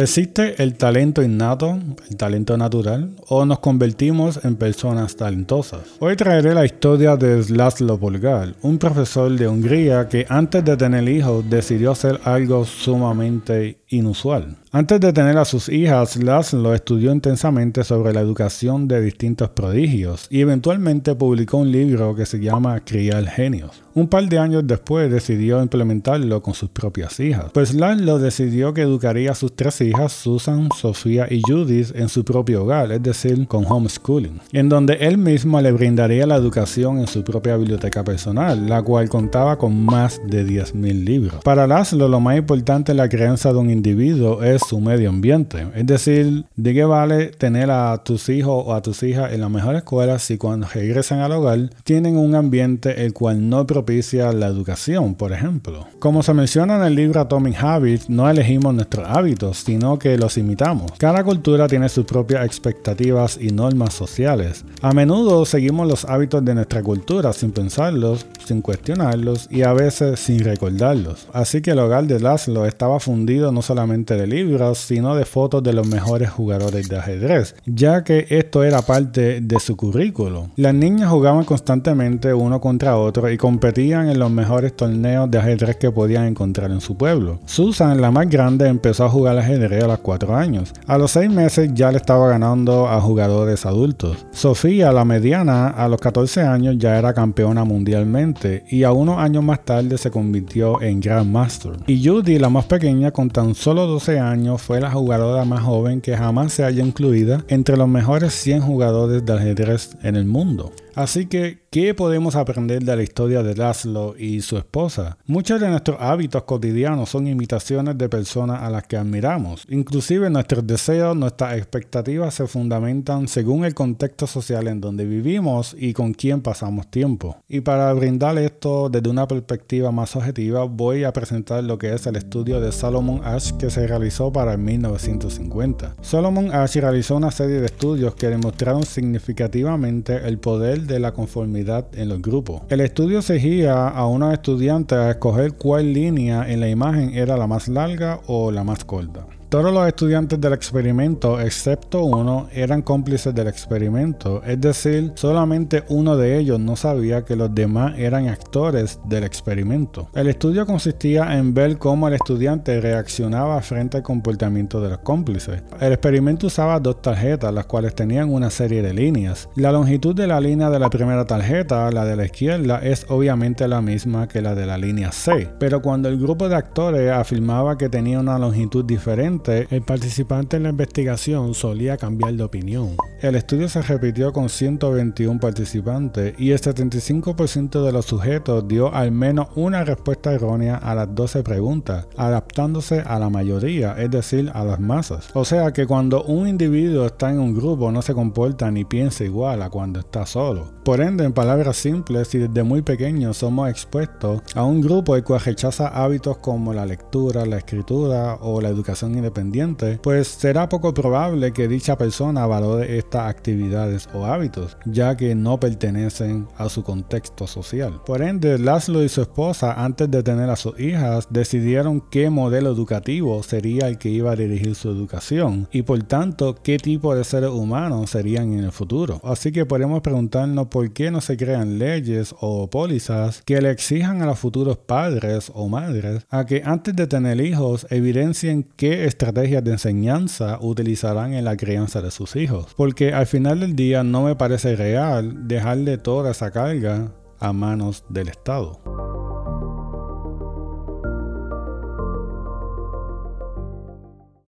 ¿Existe el talento innato, el talento natural, o nos convertimos en personas talentosas? Hoy traeré la historia de Laszlo Polgar, un profesor de Hungría que antes de tener hijos decidió hacer algo sumamente inusual. Antes de tener a sus hijas, Laszlo estudió intensamente sobre la educación de distintos prodigios y eventualmente publicó un libro que se llama Criar Genios. Un par de años después decidió implementarlo con sus propias hijas, pues Laszlo decidió que educaría a sus tres hijas, Susan, Sofía y Judith, en su propio hogar, es decir, con homeschooling, en donde él mismo le brindaría la educación en su propia biblioteca personal, la cual contaba con más de 10.000 libros. Para Laszlo, lo más importante en la crianza de un individuo es su medio ambiente. Es decir, ¿de qué vale tener a tus hijos o a tus hijas en la mejor escuela si cuando regresan al hogar tienen un ambiente el cual no propicia la educación, por ejemplo? Como se menciona en el libro Atomic Habits, no elegimos nuestros hábitos, sino que los imitamos. Cada cultura tiene sus propias expectativas y normas sociales. A menudo seguimos los hábitos de nuestra cultura sin pensarlos, sin cuestionarlos y a veces sin recordarlos. Así que el hogar de Laszlo estaba fundido no solamente de libros, sino de fotos de los mejores jugadores de ajedrez, ya que esto era parte de su currículo. Las niñas jugaban constantemente uno contra otro y competían en los mejores torneos de ajedrez que podían encontrar en su pueblo. Susan, la más grande, empezó a jugar ajedrez a los 4 años. A los 6 meses ya le estaba ganando a jugadores adultos. Sofía, la mediana, a los 14 años ya era campeona mundialmente y a unos años más tarde se convirtió en Grandmaster. Y Judy, la más pequeña, con tan solo 12 años, fue la jugadora más joven que jamás se haya incluida entre los mejores 100 jugadores de ajedrez en el mundo. Así que, ¿qué podemos aprender de la historia de Laszlo y su esposa? Muchos de nuestros hábitos cotidianos son imitaciones de personas a las que admiramos. Inclusive nuestros deseos, nuestras expectativas se fundamentan según el contexto social en donde vivimos y con quién pasamos tiempo. Y para brindar esto desde una perspectiva más objetiva, voy a presentar lo que es el estudio de Solomon Ash que se realizó para el 1950. Solomon Ash realizó una serie de estudios que demostraron significativamente el poder de la conformidad en los grupos. El estudio se guía a unos estudiantes a escoger cuál línea en la imagen era la más larga o la más corta. Todos los estudiantes del experimento, excepto uno, eran cómplices del experimento, es decir, solamente uno de ellos no sabía que los demás eran actores del experimento. El estudio consistía en ver cómo el estudiante reaccionaba frente al comportamiento de los cómplices. El experimento usaba dos tarjetas, las cuales tenían una serie de líneas. La longitud de la línea de la primera tarjeta, la de la izquierda, es obviamente la misma que la de la línea C, pero cuando el grupo de actores afirmaba que tenía una longitud diferente, el participante en la investigación solía cambiar de opinión. El estudio se repitió con 121 participantes y el 75% de los sujetos dio al menos una respuesta errónea a las 12 preguntas, adaptándose a la mayoría, es decir, a las masas. O sea que cuando un individuo está en un grupo no se comporta ni piensa igual a cuando está solo. Por ende, en palabras simples, si desde muy pequeños somos expuestos a un grupo el cual rechaza hábitos como la lectura, la escritura o la educación independiente, pues será poco probable que dicha persona valore estas actividades o hábitos, ya que no pertenecen a su contexto social. Por ende, Laszlo y su esposa, antes de tener a sus hijas, decidieron qué modelo educativo sería el que iba a dirigir su educación y por tanto qué tipo de seres humanos serían en el futuro. Así que podemos preguntarnos por qué no se crean leyes o pólizas que le exijan a los futuros padres o madres a que antes de tener hijos evidencien qué estrategias de enseñanza utilizarán en la crianza de sus hijos. Porque al final del día no me parece real dejarle toda esa carga a manos del Estado.